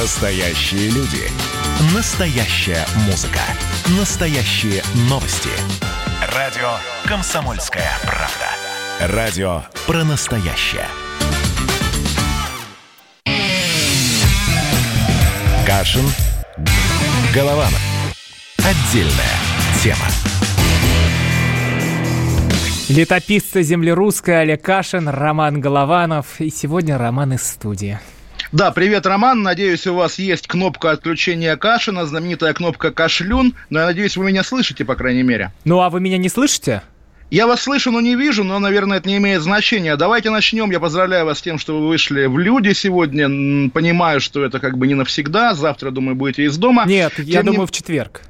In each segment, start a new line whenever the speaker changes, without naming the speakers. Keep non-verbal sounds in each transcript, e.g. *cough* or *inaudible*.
Настоящие люди. Настоящая музыка. Настоящие новости. Радио «Комсомольская правда». Радио про настоящее. Кашин. Голованов. Отдельная тема.
Летописцы земли русской Олег Кашин, Роман Голованов. И сегодня Роман из студии.
Да, привет, Роман. Надеюсь, у вас есть кнопка отключения Кашина, знаменитая кнопка «Кашлюн». Но я надеюсь, вы меня слышите, по крайней мере.
Ну, а вы меня не слышите?
Я вас слышу, но не вижу, но, наверное, это не имеет значения. Давайте начнем. Я поздравляю вас с тем, что вы вышли в люди сегодня. Понимаю, что это как бы не навсегда. Завтра, думаю, будете из дома.
Нет, Тем я не... думаю, в четверг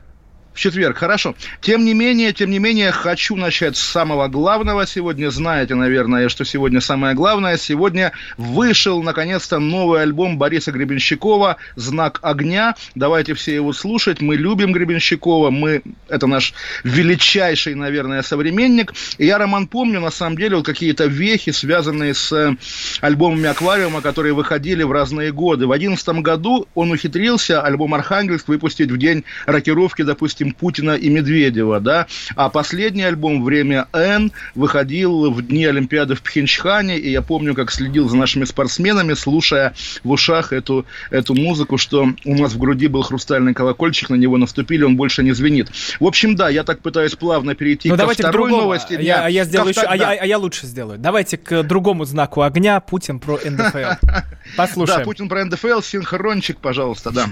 в четверг, хорошо. Тем не менее, тем не менее, хочу начать с самого главного сегодня. Знаете, наверное, что сегодня самое главное. Сегодня вышел, наконец-то, новый альбом Бориса Гребенщикова «Знак огня». Давайте все его слушать. Мы любим Гребенщикова. Мы, это наш величайший, наверное, современник. И я, Роман, помню, на самом деле, вот какие-то вехи, связанные с э, альбомами «Аквариума», которые выходили в разные годы. В 2011 году он ухитрился альбом «Архангельск» выпустить в день рокировки, допустим, допустим, Путина и Медведева, да, а последний альбом «Время Н» выходил в дни Олимпиады в Пхенчхане, и я помню, как следил за нашими спортсменами, слушая в ушах эту, эту музыку, что у нас в груди был хрустальный колокольчик, на него наступили, он больше не звенит. В общем, да, я так пытаюсь плавно перейти
ну,
ко
давайте
второй
к
новости.
Я, я, я сделаю еще, а, я, а я лучше сделаю. Давайте к другому знаку огня, Путин про НДФЛ. *laughs* Послушаем.
Да, Путин про НДФЛ, синхрончик, пожалуйста, да.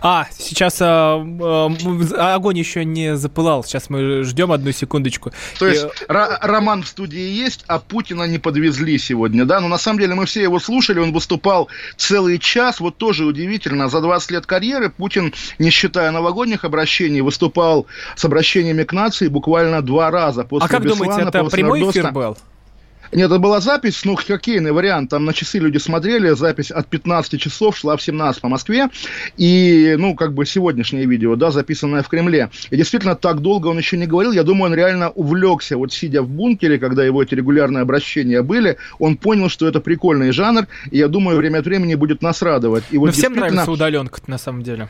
А, сейчас а, а, огонь еще не запылал. Сейчас мы ждем одну секундочку.
То есть И... роман в студии есть, а Путина не подвезли сегодня, да? Но на самом деле мы все его слушали, он выступал целый час. Вот тоже удивительно, за 20 лет карьеры Путин, не считая новогодних обращений, выступал с обращениями к нации буквально два раза.
После а как Беслана, думаете, это прямой эфир был?
Нет, это была запись, ну, хоккейный вариант. Там на часы люди смотрели, запись от 15 часов шла в 17 по Москве. И, ну, как бы сегодняшнее видео, да, записанное в Кремле. И действительно, так долго он еще не говорил. Я думаю, он реально увлекся, вот сидя в бункере, когда его эти регулярные обращения были, он понял, что это прикольный жанр. И я думаю, время от времени будет нас радовать. И
вот Но всем нравится удаленка на самом деле.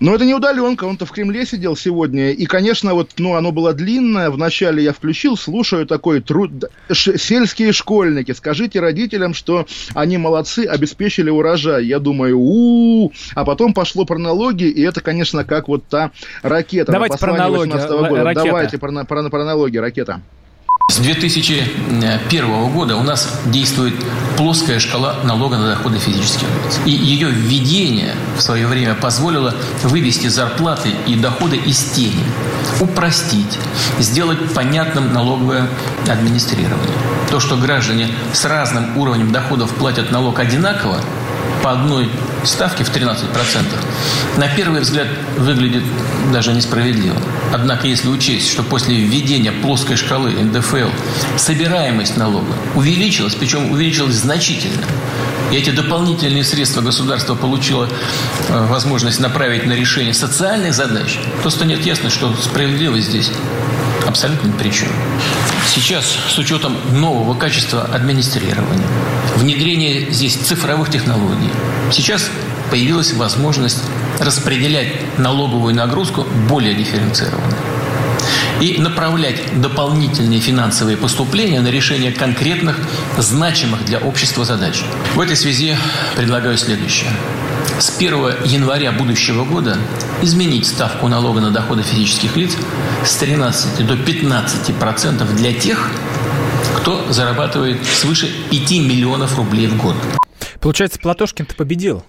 Но это не удаленка, он-то в Кремле сидел сегодня. И, конечно, вот, ну, оно было длинное. Вначале я включил, слушаю такой труд... Ш... Сельские школьники, скажите родителям, что они молодцы, обеспечили урожай. Я думаю, у, -у, -у. а потом пошло про налоги, и это, конечно, как вот та ракета.
Давайте про налоги.
Давайте про, про, про налоги, ракета.
С 2001 года у нас действует плоская шкала налога на доходы физических лиц. И ее введение в свое время позволило вывести зарплаты и доходы из тени, упростить, сделать понятным налоговое администрирование. То, что граждане с разным уровнем доходов платят налог одинаково, по одной ставке в 13%, на первый взгляд выглядит даже несправедливо. Однако, если учесть, что после введения плоской шкалы НДФЛ собираемость налога увеличилась, причем увеличилась значительно, и эти дополнительные средства государство получило э, возможность направить на решение социальных задач, то станет ясно, что справедливость здесь абсолютно ни при чем. Сейчас, с учетом нового качества администрирования, внедрения здесь цифровых технологий, сейчас появилась возможность распределять налоговую нагрузку более дифференцированно и направлять дополнительные финансовые поступления на решение конкретных, значимых для общества задач. В этой связи предлагаю следующее. С 1 января будущего года изменить ставку налога на доходы физических лиц с 13 до 15 процентов для тех, кто зарабатывает свыше 5 миллионов рублей в год.
Получается, Платошкин-то победил.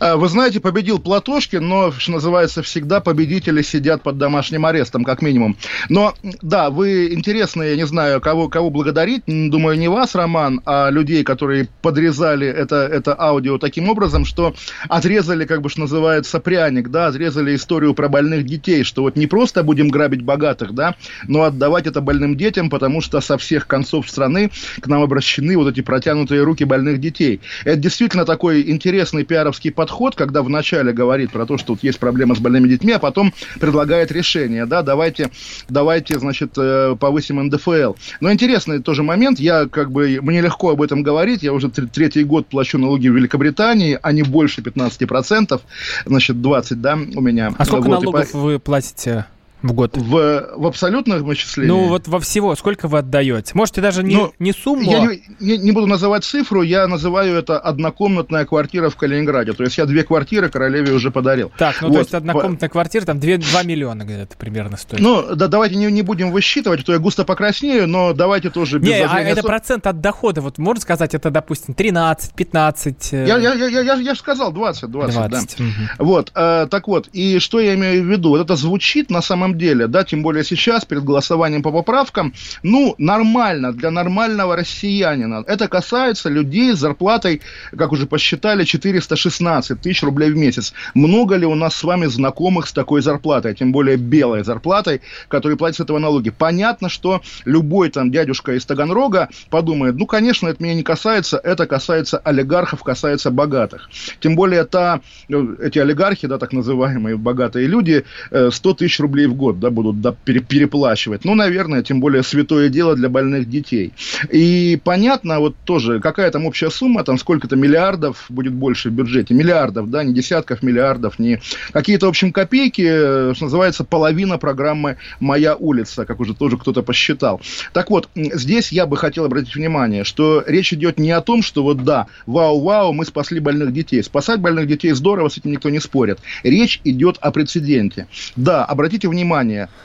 А, вы знаете, победил Платошкин, но, что называется, всегда победители сидят под домашним арестом, как минимум. Но, да, вы интересные, я не знаю, кого, кого благодарить, думаю, не вас, Роман, а людей, которые подрезали это, это аудио таким образом, что отрезали, как бы, что называется, пряник, да, отрезали историю про больных детей, что вот не просто будем грабить богатых, да, но отдавать это больным детям, потому что со всех концов страны к нам обращены вот эти протянутые руки больных детей. Это действительно такой интересный пиаровский подход, когда вначале говорит про то, что тут есть проблема с больными детьми, а потом предлагает решение, да, давайте, давайте, значит, э, повысим НДФЛ. Но интересный тоже момент, я как бы, мне легко об этом говорить, я уже третий год плачу налоги в Великобритании, а не больше 15%, значит, 20, да, у меня.
А сколько вот, налогов по... вы платите? В год?
В, в абсолютных вычислениях?
Ну, вот во всего. Сколько вы отдаете? Можете даже не, ну, не сумму?
Я не, не, не буду называть цифру, я называю это однокомнатная квартира в Калининграде. То есть я две квартиры королеве уже подарил.
Так, ну вот. то есть однокомнатная квартира там 2, 2 миллиона где-то примерно стоит.
Ну, да, давайте не, не будем высчитывать, а то я густо покраснею, но давайте тоже
без Не, а это со... процент от дохода. Вот можно сказать, это, допустим, 13, 15?
Э, я, я, я, я, я же сказал 20, 20, 20 да. Угу. Вот, э, так вот, и что я имею в виду? Вот это звучит на самом деле, да, тем более сейчас, перед голосованием по поправкам, ну, нормально для нормального россиянина. Это касается людей с зарплатой, как уже посчитали, 416 тысяч рублей в месяц. Много ли у нас с вами знакомых с такой зарплатой, тем более белой зарплатой, которые платят с этого налоги? Понятно, что любой там дядюшка из Таганрога подумает, ну, конечно, это меня не касается, это касается олигархов, касается богатых. Тем более та, э, эти олигархи, да, так называемые богатые люди, 100 э, тысяч рублей в год, да, будут да, пере, переплачивать. Ну, наверное, тем более святое дело для больных детей. И понятно, вот тоже, какая там общая сумма, там сколько-то миллиардов будет больше в бюджете. Миллиардов, да, не десятков миллиардов, не какие-то, в общем, копейки, что называется, половина программы «Моя улица», как уже тоже кто-то посчитал. Так вот, здесь я бы хотел обратить внимание, что речь идет не о том, что вот да, вау-вау, мы спасли больных детей. Спасать больных детей здорово, с этим никто не спорит. Речь идет о прецеденте. Да, обратите внимание,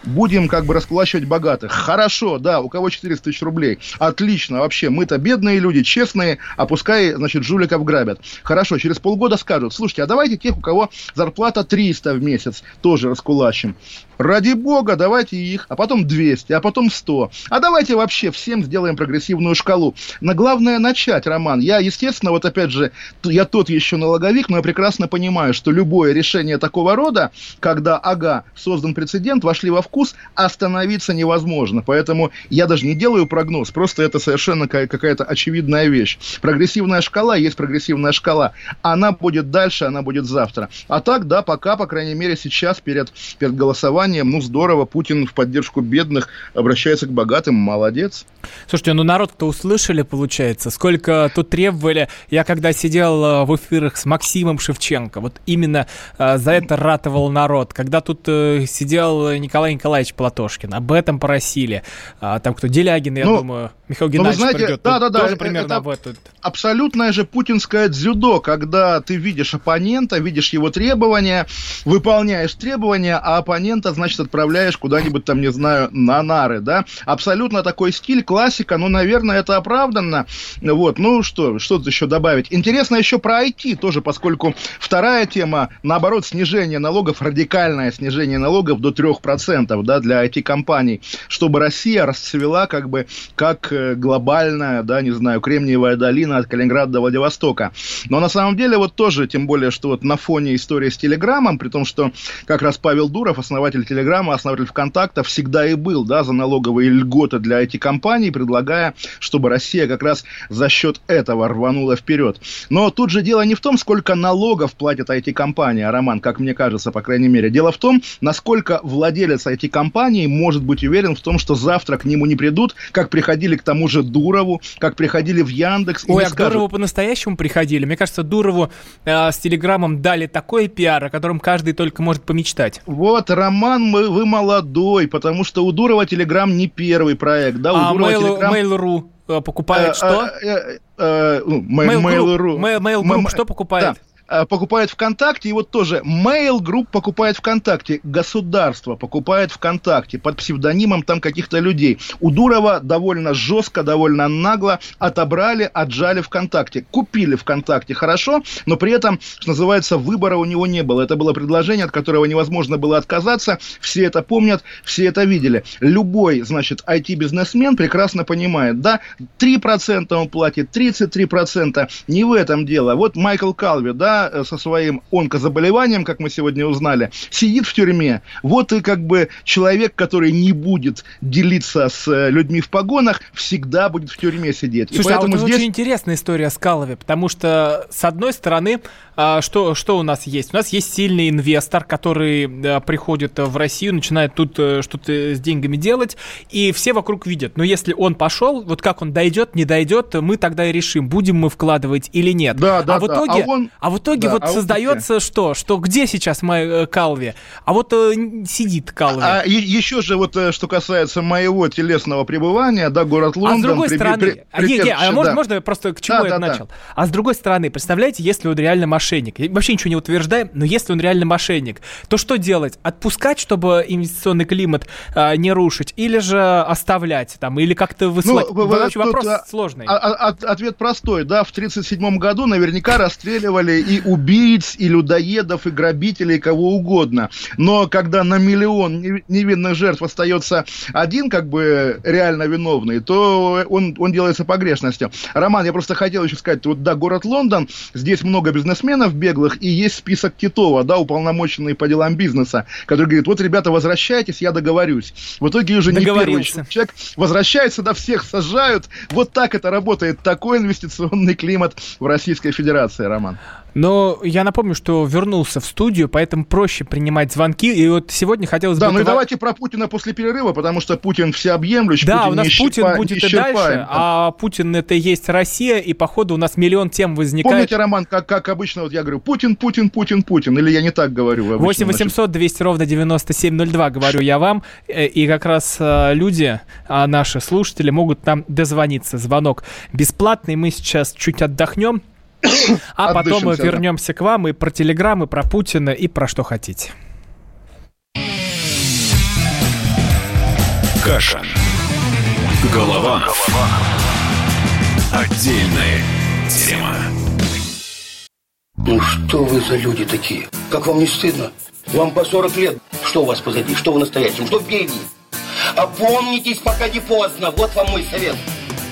будем как бы раскулачивать богатых. Хорошо, да, у кого 400 тысяч рублей. Отлично, вообще, мы-то бедные люди, честные, а пускай, значит, жуликов грабят. Хорошо, через полгода скажут, слушайте, а давайте тех, у кого зарплата 300 в месяц, тоже раскулачим. Ради бога, давайте их, а потом 200, а потом 100. А давайте вообще всем сделаем прогрессивную шкалу. Но главное начать, Роман. Я, естественно, вот опять же, я тот еще налоговик, но я прекрасно понимаю, что любое решение такого рода, когда, ага, создан прецедент, вошли во вкус, остановиться невозможно. Поэтому я даже не делаю прогноз, просто это совершенно какая-то очевидная вещь. Прогрессивная шкала есть прогрессивная шкала. Она будет дальше, она будет завтра. А так, да, пока, по крайней мере, сейчас перед, перед голосованием ну, здорово, Путин в поддержку бедных обращается к богатым, молодец.
Слушайте, ну народ-то услышали, получается, сколько тут требовали. Я когда сидел э, в эфирах с Максимом Шевченко, вот именно э, за это ратовал народ. Когда тут э, сидел Николай Николаевич Платошкин, об этом просили. А, там кто, Делягин, я ну, думаю, Михаил Геннадьевич ну, знаете, придет.
Да, да, да,
тоже примерно это об этом.
Абсолютное же путинское дзюдо, когда ты видишь оппонента, видишь его требования, выполняешь требования, а оппонента значит, отправляешь куда-нибудь там, не знаю, на нары, да. Абсолютно такой стиль, классика, ну, наверное, это оправданно. Вот, ну что, что тут еще добавить? Интересно еще про IT тоже, поскольку вторая тема, наоборот, снижение налогов, радикальное снижение налогов до 3%, да, для IT-компаний, чтобы Россия расцвела как бы как глобальная, да, не знаю, Кремниевая долина от Калининграда до Владивостока. Но на самом деле вот тоже, тем более, что вот на фоне истории с Телеграмом, при том, что как раз Павел Дуров, основатель Телеграма, основатель ВКонтакта, всегда и был да, за налоговые льготы для IT-компаний, предлагая, чтобы Россия как раз за счет этого рванула вперед. Но тут же дело не в том, сколько налогов платит IT-компания, Роман, как мне кажется, по крайней мере. Дело в том, насколько владелец IT-компании может быть уверен в том, что завтра к нему не придут, как приходили к тому же Дурову, как приходили в Яндекс.
Ой, а к Дурову по-настоящему приходили. Мне кажется, Дурову э, с Телеграмом дали такой пиар, о котором каждый только может помечтать.
Вот, Роман мы, вы молодой, потому что у Дурова Телеграм не первый проект, да? У
а Mail.ru Telegram... покупает э, что?
Э, э, ну, Mail.ru.
Mail.ru что покупает?
Э, покупает ВКонтакте, и вот тоже Mail Group покупает ВКонтакте, государство покупает ВКонтакте под псевдонимом там каких-то людей. У Дурова довольно жестко, довольно нагло отобрали, отжали ВКонтакте. Купили ВКонтакте, хорошо, но при этом, что называется, выбора у него не было. Это было предложение, от которого невозможно было отказаться. Все это помнят, все это видели. Любой, значит, IT-бизнесмен прекрасно понимает, да, 3% он платит, 33%, не в этом дело. Вот Майкл Калви, да, Э, со своим онкозаболеванием, как мы сегодня узнали, сидит в тюрьме. Вот и как бы человек, который не будет делиться с э, людьми в погонах, всегда будет в тюрьме сидеть.
Слушай, и поэтому а вот здесь... очень интересная история с Калове, потому что, с одной стороны, что, что у нас есть? У нас есть сильный инвестор, который а, приходит в Россию, начинает тут а, что-то с деньгами делать, и все вокруг видят. Но если он пошел, вот как он дойдет, не дойдет, мы тогда и решим, будем мы вкладывать или нет.
Да, да,
а в
да.
итоге,
а, он...
а в итоге
да,
вот
а
создается
он...
что? Что где сейчас мой э, Калви? А вот э, сидит Калви.
А, а еще же вот э, что касается моего телесного пребывания, да, город Лондон.
А с другой
при,
стороны,
при,
а, не, не, а
да.
можно, можно просто к чему
Да,
я
да,
начал? А с другой стороны, представляете, если он реально мошенник, я вообще ничего не утверждаем, но если он реально мошенник, то что делать? Отпускать, чтобы инвестиционный климат а, не рушить, или же оставлять там, или как-то высылать?
Ну, в-
Вообще
тут,
вопрос
а,
сложный.
а- а- от- ответ простой, да, в 1937 году наверняка расстреливали и убийц, и людоедов, и грабителей, кого угодно. Но когда на миллион нев- невинных жертв остается один, как бы, реально виновный, то он, он делается погрешностью. Роман, я просто хотел еще сказать, вот, да, город Лондон, здесь много бизнесменов беглых, и есть список Титова, да, уполномоченный по делам бизнеса, который говорит, вот, ребята, возвращайтесь, я договорюсь. В итоге уже не первый человек возвращается, да, всех сажают. Вот так это работает. Такой инвестиционный климат в Российской Федерации, Роман.
Но я напомню, что вернулся в студию, поэтому проще принимать звонки. И вот сегодня хотелось
Да,
бы...
ну и давайте про Путина после перерыва, потому что Путин всеобъемлющий.
Да,
Путин
у нас Путин будет и дальше, а Путин это и есть Россия, и походу у нас миллион тем возникает.
Помните, Роман, как, как обычно, вот я говорю, Путин, Путин, Путин, Путин, или я не так говорю? обычно,
8
значит?
800 200 ровно 9702, говорю я вам. Э, И как раз э, люди, а, наши слушатели, могут нам дозвониться. Звонок бесплатный. Мы сейчас чуть отдохнем. А потом мы вернемся к вам и про Телеграм, и про Путина, и про что хотите.
Каша. Голова. Отдельная тема.
Ну что вы за люди такие? Как вам не стыдно? Вам по 40 лет. Что у вас позади? Что в настоящем? Что впереди? Опомнитесь, пока не поздно. Вот вам мой совет.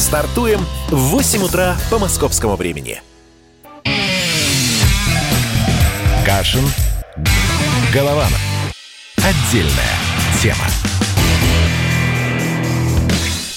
Стартуем в 8 утра по московскому времени. Кашин. Голованов. Отдельная тема.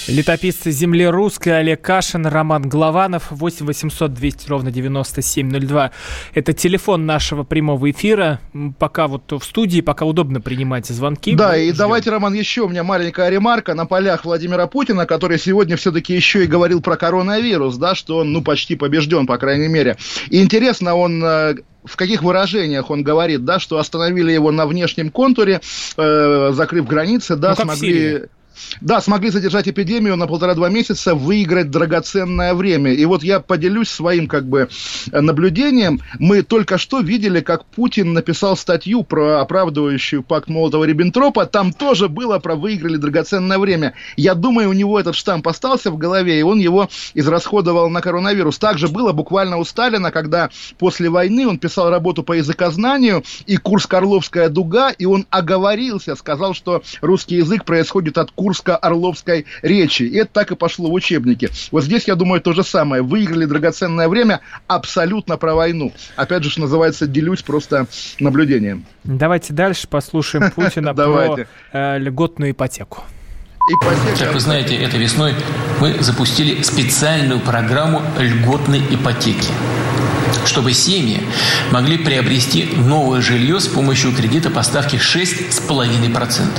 Летописцы земли русской Олег Кашин, Роман Голованов, 8 800 200 ровно 9702. Это телефон нашего прямого эфира. Пока вот в студии, пока удобно принимать звонки.
Да, и
ждем.
давайте, Роман, еще у меня маленькая ремарка на полях Владимира Путина, который сегодня все-таки еще и говорил про коронавирус, да, что он, ну, почти побежден, по крайней мере. И интересно, он э, в каких выражениях он говорит, да, что остановили его на внешнем контуре, э, закрыв границы, да,
Ну,
смогли... Да, смогли задержать эпидемию на полтора-два месяца, выиграть драгоценное время. И вот я поделюсь своим как бы наблюдением. Мы только что видели, как Путин написал статью про оправдывающую пакт Молотова-Риббентропа. Там тоже было про выиграли драгоценное время. Я думаю, у него этот штамп остался в голове, и он его израсходовал на коронавирус. Также было буквально у Сталина, когда после войны он писал работу по языкознанию и курс Карловская дуга, и он оговорился, сказал, что русский язык происходит от Курско-Орловской речи. И это так и пошло в учебнике. Вот здесь, я думаю, то же самое. Выиграли драгоценное время абсолютно про войну. Опять же, что называется, делюсь просто наблюдением.
Давайте дальше послушаем *laughs* Путина про э, льготную ипотеку.
Ипотека.
Как вы знаете, этой весной мы запустили специальную программу льготной ипотеки, чтобы семьи могли приобрести новое жилье с помощью кредита по ставке 6,5%.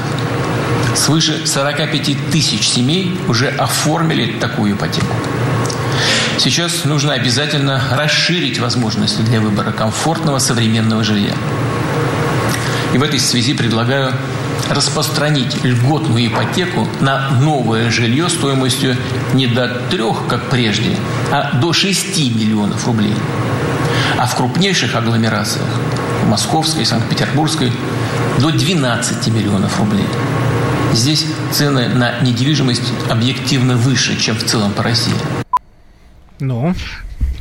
Свыше 45 тысяч семей уже оформили такую ипотеку. Сейчас нужно обязательно расширить возможности для выбора комфортного современного жилья. И в этой связи предлагаю распространить льготную ипотеку на новое жилье стоимостью не до трех, как прежде, а до 6 миллионов рублей. А в крупнейших агломерациях, Московской, Санкт-Петербургской, до 12 миллионов рублей. Здесь цены на недвижимость объективно выше, чем в целом по России.
Ну,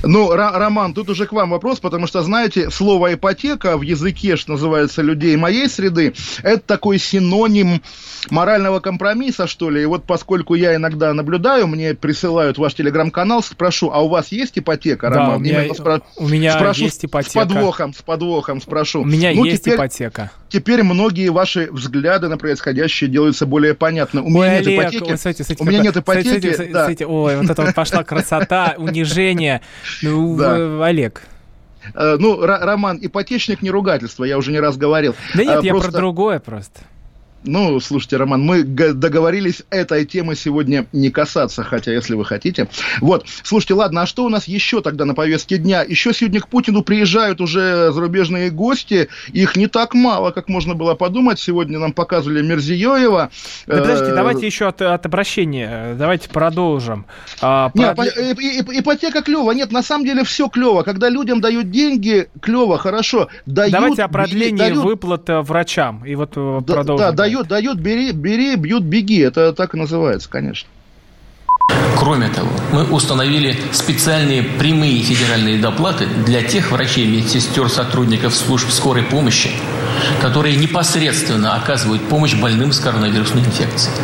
Ну, Роман, тут уже к вам вопрос, потому что, знаете, слово ипотека в языке, что называется, людей моей среды, это такой синоним морального компромисса, что ли. И вот поскольку я иногда наблюдаю, мне присылают ваш телеграм-канал, спрошу, а у вас есть ипотека,
да,
Роман?
У меня, спро... у меня
спрошу
есть ипотека.
С подвохом, с подвохом спрошу.
У меня ну, есть теперь, ипотека.
Теперь многие ваши взгляды на происходящее делаются более понятны.
У меня нет Олег, ипотеки. Ой, смотрите, смотрите, у меня нет ипотеки. Смотрите, смотрите, да. смотрите, ой, вот это вот пошла красота, унижение. Ну, да. Олег,
э, ну, Роман, ипотечник не ругательство, я уже не раз говорил.
Да нет, а, я просто... про другое просто.
Ну, слушайте, Роман, мы договорились этой темы сегодня не касаться, хотя если вы хотите. Вот, слушайте, ладно, а что у нас еще тогда на повестке дня? Еще сегодня к Путину приезжают уже зарубежные гости, их не так мало, как можно было подумать. Сегодня нам показывали Мерзиёева.
Да подождите, э, давайте еще от, от обращения, давайте продолжим.
А, Нет, ипотека клево. Нет, на самом деле все клево. Когда людям дают деньги, клево, хорошо.
Дают, давайте о продлении дают... выплат э, врачам. И вот э, да, продолжим.
Да, дает, дает, бери, бери, бьют, беги. Это так и называется, конечно.
Кроме того, мы установили специальные прямые федеральные доплаты для тех врачей, медсестер, сотрудников служб скорой помощи, которые непосредственно оказывают помощь больным с коронавирусной инфекцией.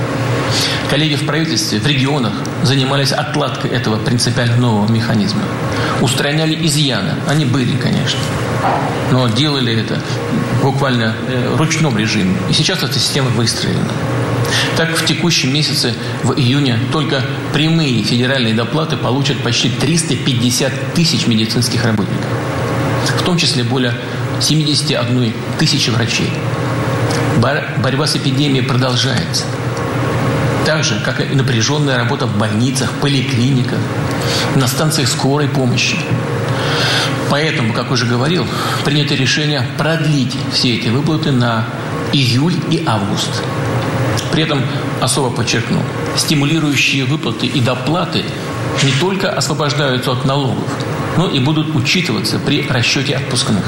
Коллеги в правительстве, в регионах занимались отладкой этого принципиально нового механизма. Устраняли изъяны. Они были, конечно. Но делали это буквально э, в ручном режиме. И сейчас эта система выстроена. Так, в текущем месяце, в июне, только прямые федеральные доплаты получат почти 350 тысяч медицинских работников. В том числе более 71 тысячи врачей. Борьба с эпидемией продолжается. Так же, как и напряженная работа в больницах, поликлиниках, на станциях скорой помощи. Поэтому, как уже говорил, принято решение продлить все эти выплаты на июль и август. При этом особо подчеркну, стимулирующие выплаты и доплаты не только освобождаются от налогов, но и будут учитываться при расчете отпускных.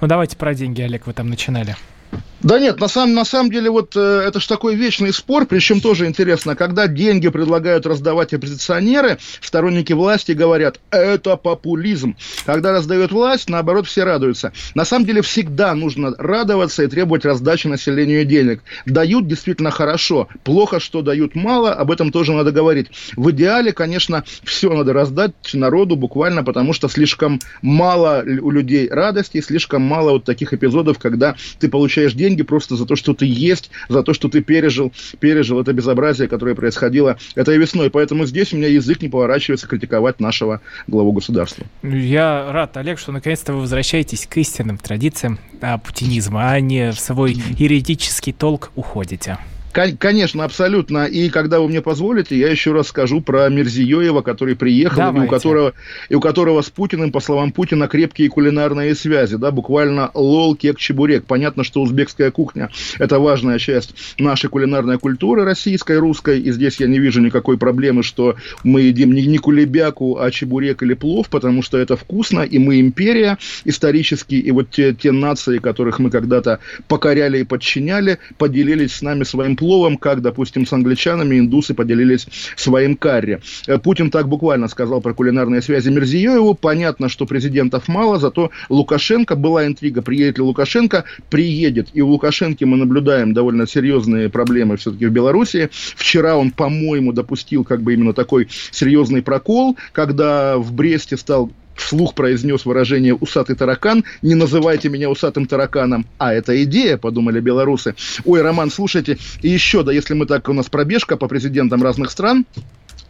Ну давайте про деньги, Олег, вы там начинали.
Да нет, на самом, на самом деле вот э, это же такой вечный спор, причем тоже интересно, когда деньги предлагают раздавать оппозиционеры, сторонники власти говорят, это популизм. Когда раздает власть, наоборот, все радуются. На самом деле всегда нужно радоваться и требовать раздачи населению денег. Дают действительно хорошо, плохо, что дают мало, об этом тоже надо говорить. В идеале, конечно, все надо раздать народу буквально, потому что слишком мало у людей радости, слишком мало вот таких эпизодов, когда ты получаешь деньги, деньги просто за то, что ты есть, за то, что ты пережил, пережил это безобразие, которое происходило этой весной. Поэтому здесь у меня язык не поворачивается критиковать нашего главу государства.
Я рад, Олег, что наконец-то вы возвращаетесь к истинным традициям а, путинизма, а не в свой юридический толк уходите.
Конечно, абсолютно. И когда вы мне позволите, я еще раз скажу про Мерзиёева, который приехал, и у, которого, и у которого с Путиным, по словам Путина, крепкие кулинарные связи. Да, буквально лол, кек, чебурек. Понятно, что узбекская кухня – это важная часть нашей кулинарной культуры российской, русской. И здесь я не вижу никакой проблемы, что мы едим не, не кулебяку, а чебурек или плов, потому что это вкусно, и мы империя исторически, и вот те, те нации, которых мы когда-то покоряли и подчиняли, поделились с нами своим пловом пловом, как, допустим, с англичанами индусы поделились своим карри. Э, Путин так буквально сказал про кулинарные связи Мерзиёеву. Понятно, что президентов мало, зато Лукашенко, была интрига, приедет ли Лукашенко, приедет. И у Лукашенко мы наблюдаем довольно серьезные проблемы все-таки в Беларуси. Вчера он, по-моему, допустил как бы именно такой серьезный прокол, когда в Бресте стал вслух произнес выражение «усатый таракан», не называйте меня усатым тараканом, а это идея, подумали белорусы. Ой, Роман, слушайте, и еще, да, если мы так, у нас пробежка по президентам разных стран,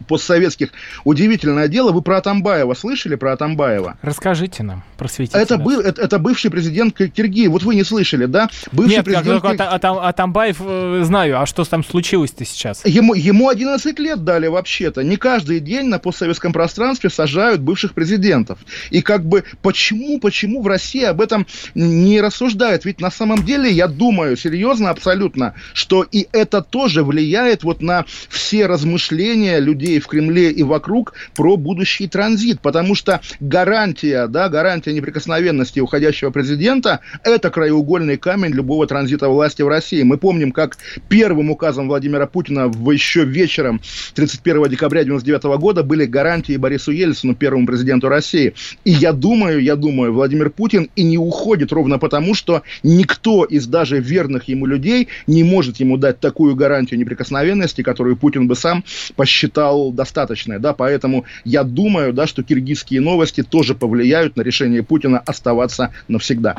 постсоветских. Удивительное дело, вы про Атамбаева слышали, про Атамбаева?
Расскажите нам, просветите
это, был, это, это бывший президент Киргизии, вот вы не слышали, да? Бывший
Нет,
президент...
Как, Кир... Атам, Атамбаев э, знаю, а что там случилось-то сейчас?
Ему, ему 11 лет дали вообще-то. Не каждый день на постсоветском пространстве сажают бывших президентов. И как бы почему, почему в России об этом не рассуждают? Ведь на самом деле, я думаю, серьезно, абсолютно, что и это тоже влияет вот на все размышления людей, людей в Кремле и вокруг про будущий транзит, потому что гарантия, да, гарантия неприкосновенности уходящего президента – это краеугольный камень любого транзита власти в России. Мы помним, как первым указом Владимира Путина в еще вечером 31 декабря 1999 года были гарантии Борису Ельцину, первому президенту России. И я думаю, я думаю, Владимир Путин и не уходит ровно потому, что никто из даже верных ему людей не может ему дать такую гарантию неприкосновенности, которую Путин бы сам посчитал достаточной. Да? Поэтому я думаю, да, что киргизские новости тоже повлияют на решение Путина оставаться навсегда.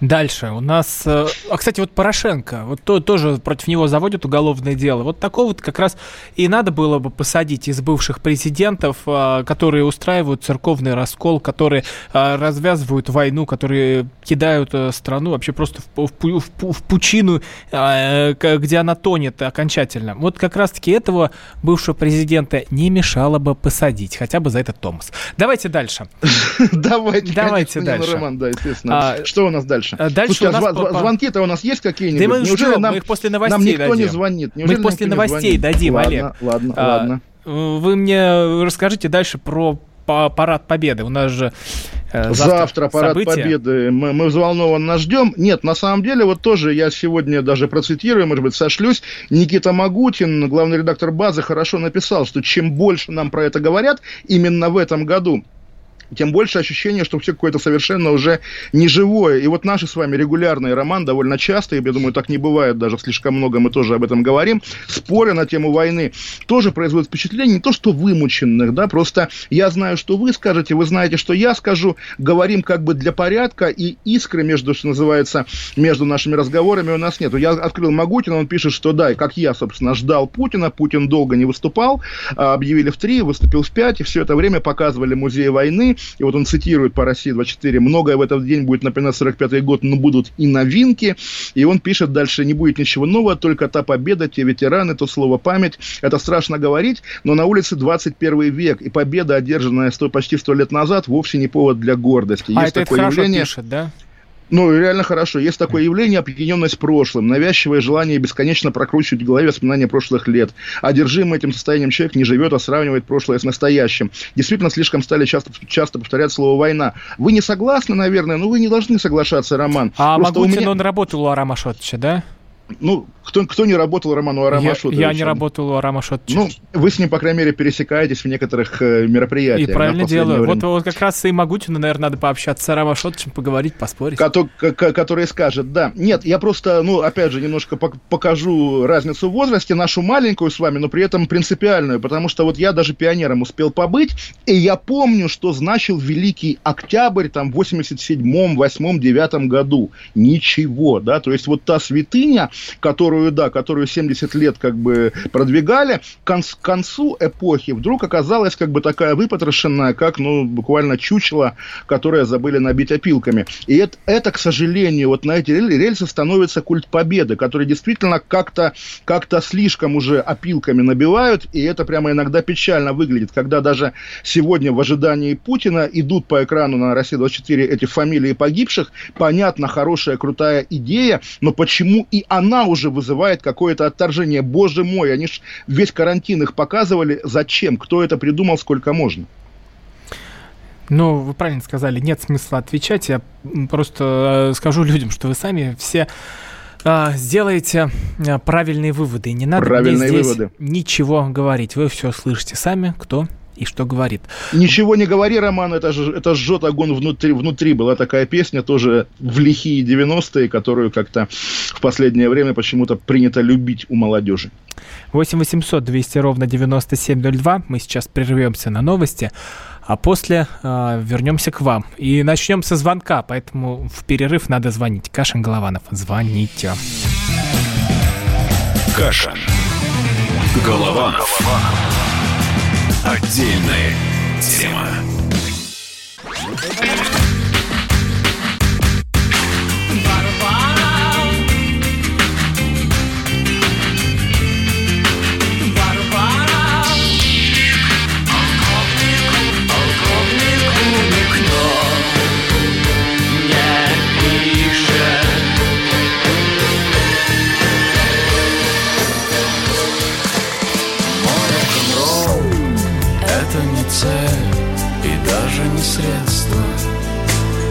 Дальше у нас... Э, а, кстати, вот Порошенко, вот то, тоже против него заводят уголовное дело. Вот такого вот как раз и надо было бы посадить из бывших президентов, а, которые устраивают церковный раскол, которые а, развязывают войну, которые кидают э, страну вообще просто в, в, в, в пучину, где она тонет окончательно. Вот как раз-таки этого бывшего президента не мешало бы посадить, хотя бы за этот Томас. Давайте дальше. *laughs*
Давайте, Давайте дальше. Роман, да, естественно. Что у нас дальше?
Дальше? Дальше
Слушайте, у нас зв- по... звонки-то у нас есть какие-нибудь?
Да мы Неужели ждем, нам, мы их после новостей
нам никто
дадим.
не звонит?
Неужели мы их после новостей дадим,
ладно,
Олег.
Ладно, а, ладно.
Вы мне расскажите дальше про парад Победы. У нас же
э, завтра, завтра парад события. Победы. Мы, мы взволнованно ждем. Нет, на самом деле, вот тоже я сегодня даже процитирую, может быть, сошлюсь. Никита Магутин, главный редактор базы, хорошо написал, что чем больше нам про это говорят, именно в этом году, тем больше ощущение, что все какое-то совершенно уже неживое. И вот наши с вами регулярные роман довольно часто, я думаю, так не бывает даже слишком много, мы тоже об этом говорим, споры на тему войны тоже производят впечатление не то, что вымученных, да, просто я знаю, что вы скажете, вы знаете, что я скажу, говорим как бы для порядка, и искры между, что называется, между нашими разговорами у нас нет. Я открыл Магутина, он пишет, что да, как я, собственно, ждал Путина, Путин долго не выступал, а, объявили в три, выступил в пять, и все это время показывали музей войны, и вот он цитирует по России 24, многое в этот день будет напоминать 45-й год, но будут и новинки. И он пишет дальше, не будет ничего нового, только та победа, те ветераны, то слово память. Это страшно говорить, но на улице 21 век, и победа, одержанная 100, почти 100 лет назад, вовсе не повод для гордости.
А Есть это, такое это явление... пишет, да?
Ну, реально хорошо. Есть такое явление опьяненность прошлым, навязчивое желание бесконечно прокручивать в голове воспоминания прошлых лет. Одержимый этим состоянием человек не живет, а сравнивает прошлое с настоящим. Действительно, слишком стали часто, часто повторять слово «война». Вы не согласны, наверное, но вы не должны соглашаться, Роман.
А Просто Магутин, меня... он работал у Арама Шотча, да?
Ну, кто, кто не работал Роману Арама
Я, я не работал у Арама
Ну, вы с ним, по крайней мере, пересекаетесь в некоторых э, мероприятиях.
И правильно делаю. Вот, вот как раз и Магутину, наверное, надо пообщаться с Арама поговорить, поспорить.
Который, который скажет, да. Нет, я просто, ну, опять же, немножко покажу разницу в возрасте, нашу маленькую с вами, но при этом принципиальную, потому что вот я даже пионером успел побыть, и я помню, что значил Великий Октябрь там в 87-м, 8-м, 9 году. Ничего, да, то есть вот та святыня, которую, да, которую 70 лет как бы продвигали, к концу эпохи вдруг оказалась как бы такая выпотрошенная, как, ну, буквально чучело, которое забыли набить опилками. И это, это, к сожалению, вот на эти рельсы становится культ победы, который действительно как-то как слишком уже опилками набивают, и это прямо иногда печально выглядит, когда даже сегодня в ожидании Путина идут по экрану на России-24 эти фамилии погибших, понятно, хорошая, крутая идея, но почему и она она уже вызывает какое-то отторжение. Боже мой, они ж весь карантин их показывали. Зачем? Кто это придумал, сколько можно?
Ну, вы правильно сказали, нет смысла отвечать. Я просто э, скажу людям, что вы сами все э, сделаете э, правильные выводы. Не надо
правильные
мне здесь
выводы.
ничего говорить. Вы все слышите сами, кто и что говорит.
Ничего не говори, Роман, это, же, это жжет огонь внутри, внутри. Была такая песня тоже в лихие 90-е, которую как-то в последнее время почему-то принято любить у молодежи.
8 800 200 ровно 9702. Мы сейчас прервемся на новости, а после э, вернемся к вам. И начнем со звонка, поэтому в перерыв надо звонить. Кашин Голованов, звоните.
Кашин. Голованов. Голованов. Отдельная тема.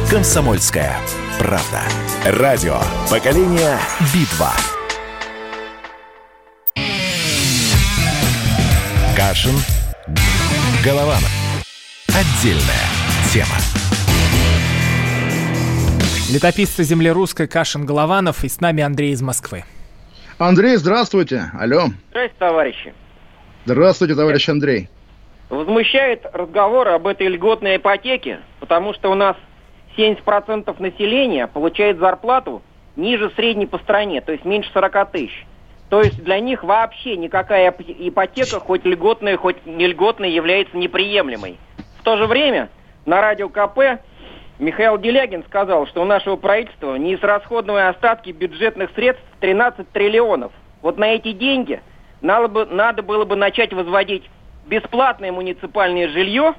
«Комсомольская правда». Радио «Поколение Битва». Кашин. Голованов. Отдельная тема.
Летописцы земли русской Кашин Голованов и с нами Андрей из Москвы.
Андрей, здравствуйте. Алло.
Здравствуйте, товарищи.
Здравствуйте, товарищ Андрей.
Возмущает разговор об этой льготной ипотеке, потому что у нас 70% населения получает зарплату ниже средней по стране, то есть меньше 40 тысяч. То есть для них вообще никакая ипотека, хоть льготная, хоть не льготная, является неприемлемой. В то же время на радио КП Михаил Делягин сказал, что у нашего правительства неисрасходные остатки бюджетных средств 13 триллионов. Вот на эти деньги надо, бы, надо было бы начать возводить бесплатное муниципальное жилье,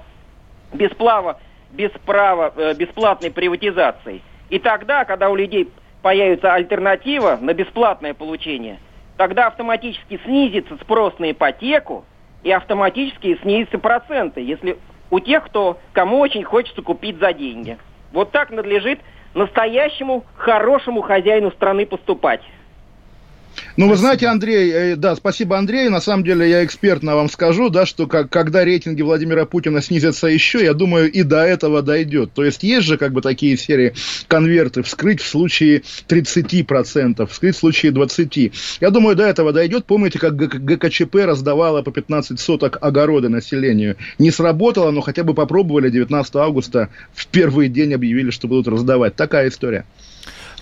без, права, без права э, бесплатной приватизации. И тогда, когда у людей появится альтернатива на бесплатное получение, тогда автоматически снизится спрос на ипотеку и автоматически снизятся проценты, если у тех, кто, кому очень хочется купить за деньги. Вот так надлежит настоящему хорошему хозяину страны поступать.
Ну, вы знаете, Андрей, э, да, спасибо, Андрей. На самом деле, я экспертно вам скажу, да, что как, когда рейтинги Владимира Путина снизятся еще, я думаю, и до этого дойдет. То есть, есть же как бы такие серии конверты вскрыть в случае 30%, вскрыть в случае 20%. Я думаю, до этого дойдет. Помните, как ГКЧП раздавала по 15 соток огороды населению? Не сработало, но хотя бы попробовали 19 августа в первый день объявили, что будут раздавать. Такая история.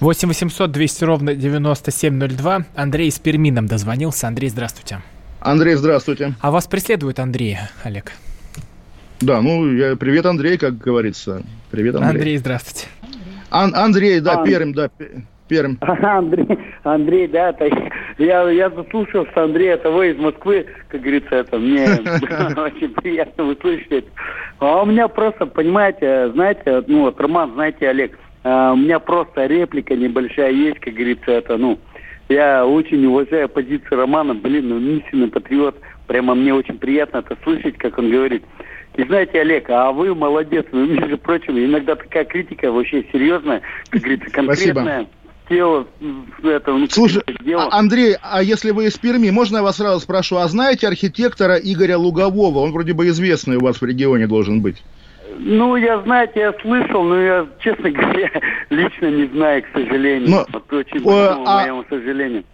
8 800 200 ровно 9702. Андрей из Перми нам дозвонился. Андрей, здравствуйте.
Андрей, здравствуйте.
А вас преследует Андрей, Олег?
Да, ну, я, привет, Андрей, как говорится. Привет, Андрей.
Андрей, здравствуйте.
Ан- Андрей, да, а... Пермь, да, Пермь. *laughs*
Андрей, Андрей, да, это, я, я заслушался, Андрей, это вы из Москвы, как говорится, это мне *laughs* очень приятно услышать. А у меня просто, понимаете, знаете, ну вот, Роман, знаете, Олег, а, у меня просто реплика небольшая есть, как говорится, это, ну, я очень уважаю позицию Романа, блин, ну, истинный патриот, прямо мне очень приятно это слышать, как он говорит. И знаете, Олег, а вы молодец, вы, между прочим, иногда такая критика вообще серьезная, как говорится, конкретная. Спасибо. Тело,
это, ну, Слушай, дело. А, Андрей, а если вы из Перми, можно я вас сразу спрошу, а знаете архитектора Игоря Лугового? Он вроде бы известный у вас в регионе должен быть.
Ну, я, знаете, я слышал, но я, честно говоря, *laughs* лично не знаю, к сожалению. Но, вот очень большому а, моему сожалению.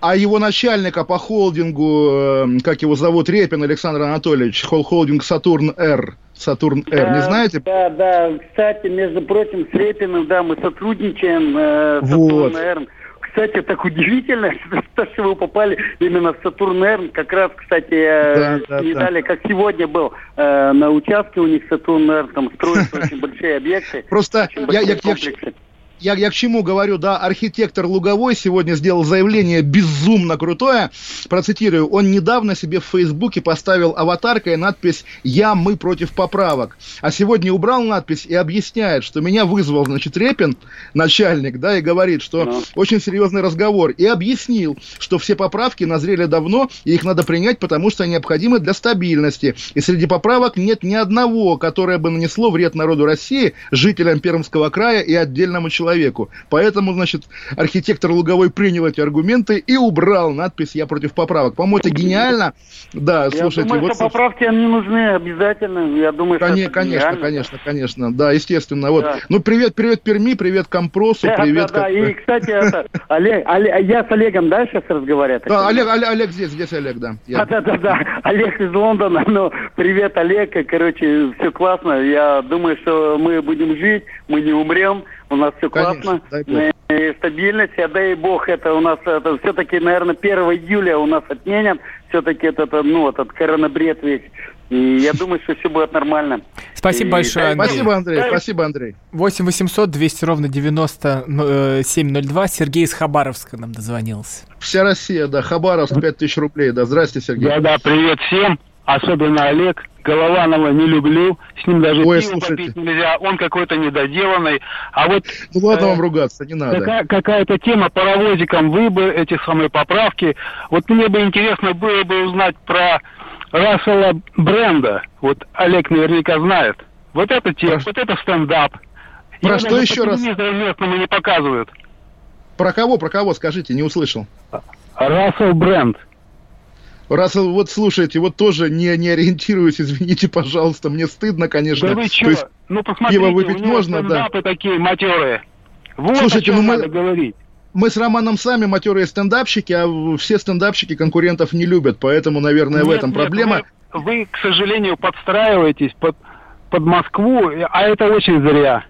А его начальника по холдингу, эм, как его зовут, Репин Александр Анатольевич, холдинг Сатурн-Р. Сатурн-Р, не знаете?
Да, да, кстати, между прочим, с Репиным, да, мы сотрудничаем, э, Сатурн-Р. Вот кстати, так удивительно, *laughs* что, что вы попали именно в Сатурн Р. Как раз, кстати, да, да, не да. как сегодня был э, на участке у них Сатурн Р. Там строятся *laughs* очень большие объекты.
Просто я, я, я, я, я к чему говорю, да, архитектор Луговой сегодня сделал заявление безумно крутое. Процитирую, он недавно себе в Фейсбуке поставил аватаркой надпись «Я, мы против поправок». А сегодня убрал надпись и объясняет, что меня вызвал, значит, Репин, начальник, да, и говорит, что ну. очень серьезный разговор. И объяснил, что все поправки назрели давно, и их надо принять, потому что необходимы для стабильности. И среди поправок нет ни одного, которое бы нанесло вред народу России, жителям Пермского края и отдельному человеку человеку. Поэтому, значит, архитектор Луговой принял эти аргументы и убрал надпись «Я против поправок». По-моему, это гениально. Да, слушайте.
Я думаю, вот... что поправки они нужны обязательно. Я думаю,
что Конечно, конечно, реально. конечно, конечно. Да, естественно. Вот. Да. Ну, привет, привет Перми, привет Компросу, да, привет.
Да, да. И, кстати, это, Олег, Олег, я с Олегом, да, сейчас разговариваю?
Да, Олег, Олег, Олег здесь, здесь Олег, да.
Я. Да, да, да, Олег из Лондона. Ну, привет, Олег. Короче, все классно. Я думаю, что мы будем жить, мы не умрем. У нас все классно. Конечно, стабильность, а дай бог, это у нас это все-таки, наверное, 1 июля у нас отменят. Все-таки этот, ну, этот коронабред весь. И я думаю, что все будет нормально.
Спасибо и, большое,
Андрей. Спасибо, Андрей. Да. Спасибо, Андрей.
8 800 200 ровно 9702. Э, Сергей из Хабаровска нам дозвонился.
Вся Россия, да. Хабаровск, 5000 рублей. Да, здрасте, Сергей.
Да, да, привет всем. Особенно Олег. Голованова не люблю, с ним даже Ой, пиво попить нельзя, он какой-то недоделанный. А вот...
Ну ладно э, вам ругаться, не надо.
Какая, какая-то тема паровозиком выбор этих самых поправки. Вот мне бы интересно было бы узнать про Рассела Бренда. Вот Олег наверняка знает. Вот это тема, вот это стендап.
Про что еще раз?
местному не показывают.
Про кого, про кого, скажите, не услышал.
Рассел Бренд.
Рассел, вот слушайте, вот тоже не, не ориентируюсь, извините, пожалуйста, мне стыдно, конечно.
Да вы что? Есть, ну, посмотрите,
пиво выпить у можно, да.
такие матерые. Вот
Слушайте,
ну
мы,
надо говорить.
Мы с Романом сами матерые стендапщики, а все стендапщики конкурентов не любят, поэтому, наверное,
нет,
в этом
нет,
проблема.
Вы, вы, к сожалению, подстраиваетесь под, под Москву, а это очень зря.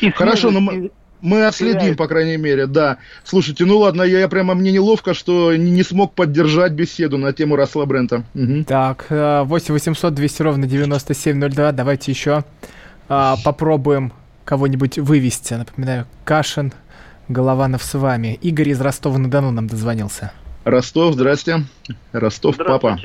И Хорошо, но мы, мы отследим, по крайней мере, да. Слушайте, ну ладно, я, я прямо мне неловко, что не, не смог поддержать беседу на тему Рассела Брента.
Угу. Так, 8 800 200 ровно 9702, давайте еще а, попробуем кого-нибудь вывести. Напоминаю, Кашин, Голованов с вами. Игорь из Ростова-на-Дону нам дозвонился.
Ростов, здрасте. Ростов, папа.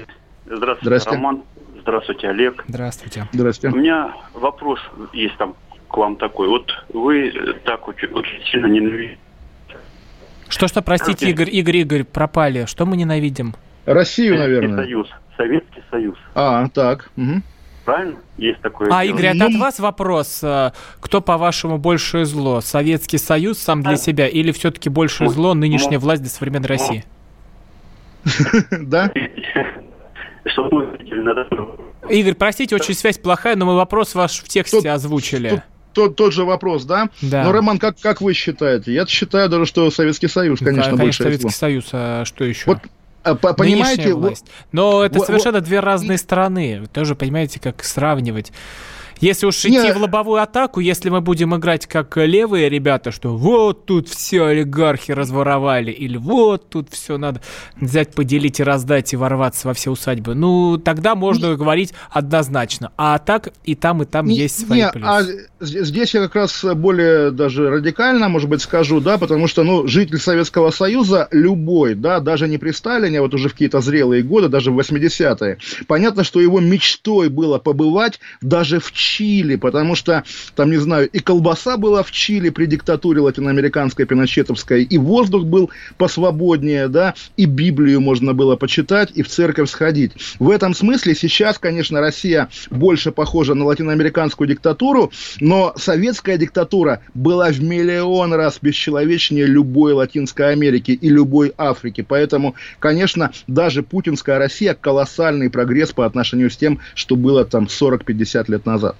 Здравствуйте, Здравствуйте, Роман. Здравствуйте, Олег.
Здравствуйте.
Здравствуйте.
У меня вопрос есть там к вам такой. Вот вы так очень, очень сильно ненавидите.
Что-что, простите, Игорь, Игорь, Игорь, пропали. Что мы ненавидим?
Россию,
Советский
наверное.
Союз. Советский Союз.
А, так. Угу.
Правильно? Есть такое.
А,
дело.
Игорь, это от вас вопрос. э, Кто, по-вашему, большее зло? Советский Союз сам для себя или все-таки большее зло нынешняя власть для современной России? *laughs* *laughs*
Да?
Игорь, простите, очень связь плохая, но мы вопрос ваш в тексте озвучили.
Тот, тот же вопрос, да?
Да.
Ну, Роман, как, как вы считаете? Я считаю даже, что Советский Союз, конечно,
Конечно,
больше
Советский Союз, а что еще?
Вот, а, по- понимаете,
власть. Но это совершенно две разные страны. Вы тоже понимаете, как сравнивать. Если уж идти
Не.
в лобовую атаку, если мы будем играть как левые ребята, что вот тут все олигархи разворовали, или вот тут все надо взять, поделить и раздать и ворваться во все усадьбы, ну, тогда можно говорить однозначно. А так и там, и там
Не-
есть свои
не,
плюсы.
а здесь я как раз более даже радикально, может быть, скажу, да, потому что, ну, житель Советского Союза любой, да, даже не при Сталине, а вот уже в какие-то зрелые годы, даже в 80-е, понятно, что его мечтой было побывать даже в Чили, потому что, там, не знаю, и колбаса была в Чили при диктатуре латиноамериканской, пиночетовской, и воздух был посвободнее, да, и Библию можно было почитать, и в церковь сходить. В этом смысле сейчас, конечно, Россия больше похожа на латиноамериканскую диктатуру, но советская диктатура была в миллион раз бесчеловечнее любой Латинской Америки и любой Африки. Поэтому, конечно, даже путинская Россия колоссальный прогресс по отношению с тем, что было там 40-50 лет назад.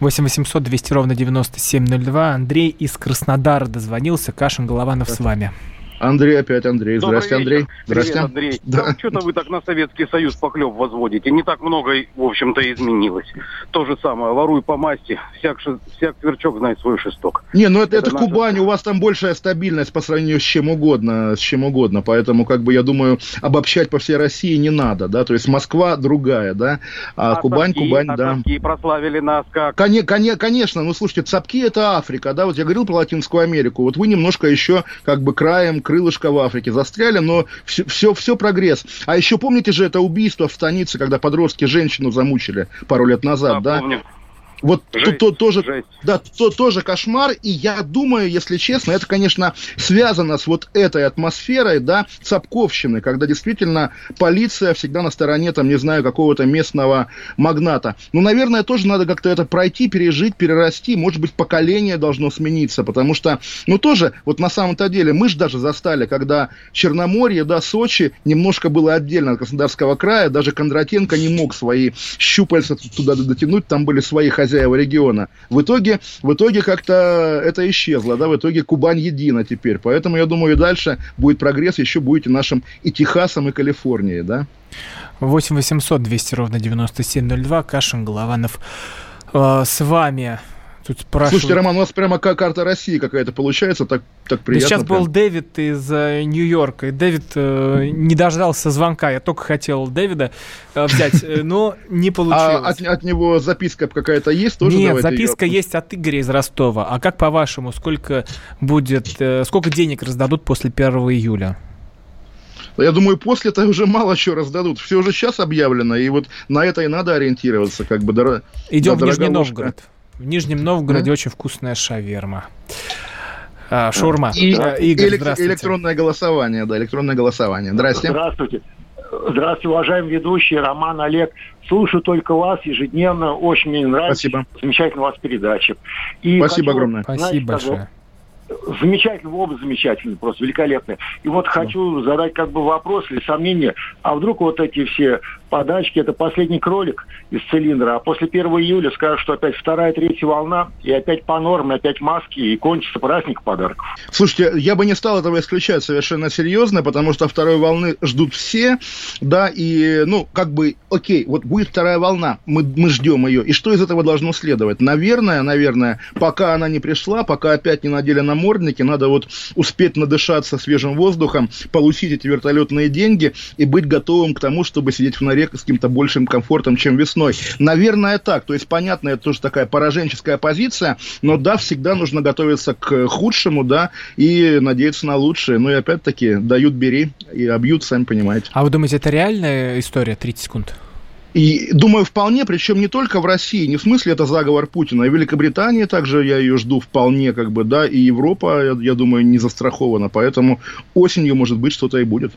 8 800 200 ровно 9702. Андрей из Краснодара дозвонился. Кашин Голованов с вами.
Андрей опять, Андрей.
Добрый
Здрасте,
вечер.
Андрей.
Привет,
Здрасте.
Андрей. *laughs*
Да.
Там что-то вы так на Советский Союз поклеп возводите. Не так много, в общем-то, изменилось. То же самое. Воруй по масти. Всяк, всяк сверчок знает свой шесток.
Не, ну это, это,
Это наша-
Кубань, у вас там большая стабильность по сравнению с чем угодно, с чем угодно, поэтому, как бы, я думаю, обобщать по всей России не надо, да, то есть Москва другая, да, а, Кубань,
Цапки-
Кубань,
а
да.
Цапки прославили нас как...
Коне, коне- конечно, ну слушайте, Цапки это Африка, да, вот я говорил про Латинскую Америку, вот вы немножко еще как бы краем крылышка в Африке застряли, но все, все, все прогресс. А еще помните же это убийство в станице, когда подростки женщину замучили пару лет назад, да?
помню.
Вот
Жесть,
тут то, тоже,
жесть.
да, то, тоже кошмар, и я думаю, если честно, это, конечно, связано с вот этой атмосферой, да, цапковщины, когда действительно полиция всегда на стороне, там, не знаю, какого-то местного магната. Ну, наверное, тоже надо как-то это пройти, пережить, перерасти, может быть, поколение должно смениться, потому что, ну, тоже, вот на самом-то деле, мы же даже застали, когда Черноморье, да, Сочи немножко было отдельно от Краснодарского края, даже Кондратенко не мог свои щупальца туда дотянуть, там были свои хозяева региона. В итоге, в итоге как-то это исчезло, да, в итоге Кубань едина теперь. Поэтому я думаю, и дальше будет прогресс, еще будете нашим и Техасом, и Калифорнией, да.
8 800 200 ровно 9702. Кашин Голованов э, с вами. Тут спрашивают.
Слушайте, Роман, у нас прямо как карта России какая-то получается, так, так
Да
приятно.
сейчас был
прям.
Дэвид из э, Нью-Йорка, и Дэвид э, не дождался звонка. Я только хотел Дэвида э, взять, э, но не
А
получилось.
от, от него записка какая-то есть тоже?
Нет, записка
её-
есть от Игоря из Ростова. А как по-вашему, сколько будет, э, сколько денег раздадут после 1 июля?
Я думаю, после-то уже мало чего раздадут. Все уже сейчас объявлено, и вот на это и надо ориентироваться, как бы. Дор...
Идем
да,
в Нижний. Новгород. В Нижнем Новгороде
Да.
очень вкусная шаверма. А, шаурма.
И, и
Игорь,
элек-
здравствуйте.
электронное голосование, да, электронное голосование. Здрасте.
Здравствуйте.
Здравствуйте, уважаемый ведущий Роман Олег. Слушаю только вас ежедневно. Очень мне нравится.
Спасибо.
Замечательно у вас передачи. И
Спасибо
хочу,
огромное.
знаете,
Спасибо большое.
Замечательный оба замечательный, просто великолепный. И вот хочу задать как бы вопрос или сомнение, а вдруг вот эти все подачки, это последний кролик из цилиндра, а после 1 июля скажут, что опять вторая, третья волна, и опять по норме, опять маски, и кончится праздник подарков.
Слушайте, я бы не стал этого исключать совершенно серьезно, потому что второй волны ждут все, да, и, ну, как бы, окей, вот будет вторая волна, мы, мы ждем ее, и что из этого должно следовать? Наверное, наверное, пока она не пришла, пока опять не надели намордники, надо вот успеть надышаться свежим воздухом, получить эти вертолетные деньги и быть готовым к тому, чтобы сидеть в норе с каким-то большим комфортом, чем весной. Наверное, так. То есть, понятно, это тоже такая пораженческая позиция, но да, всегда нужно готовиться к худшему, да, и надеяться на лучшее. Ну и опять-таки, дают бери и обьют, сами понимаете.
А вы думаете, это реальная история 30 секунд?
И думаю, вполне, причем не только в России, не в смысле это заговор Путина, и Великобритании также я ее жду вполне, как бы, да, и Европа, я, я думаю, не застрахована, поэтому осенью, может быть, что-то и будет.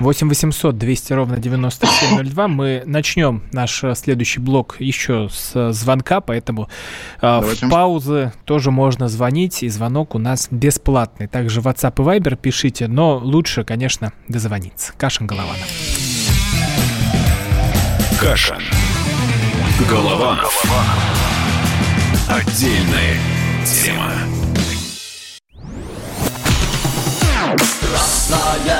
8 800 200 ровно 9702. Мы начнем наш э, следующий блок еще с э, звонка, поэтому э,
Давайте.
в паузы тоже можно звонить, и звонок у нас бесплатный. Также WhatsApp и Viber пишите, но лучше, конечно, дозвониться. Кашин Голованов.
Каша. Голованов. Отдельная тема.
Красное на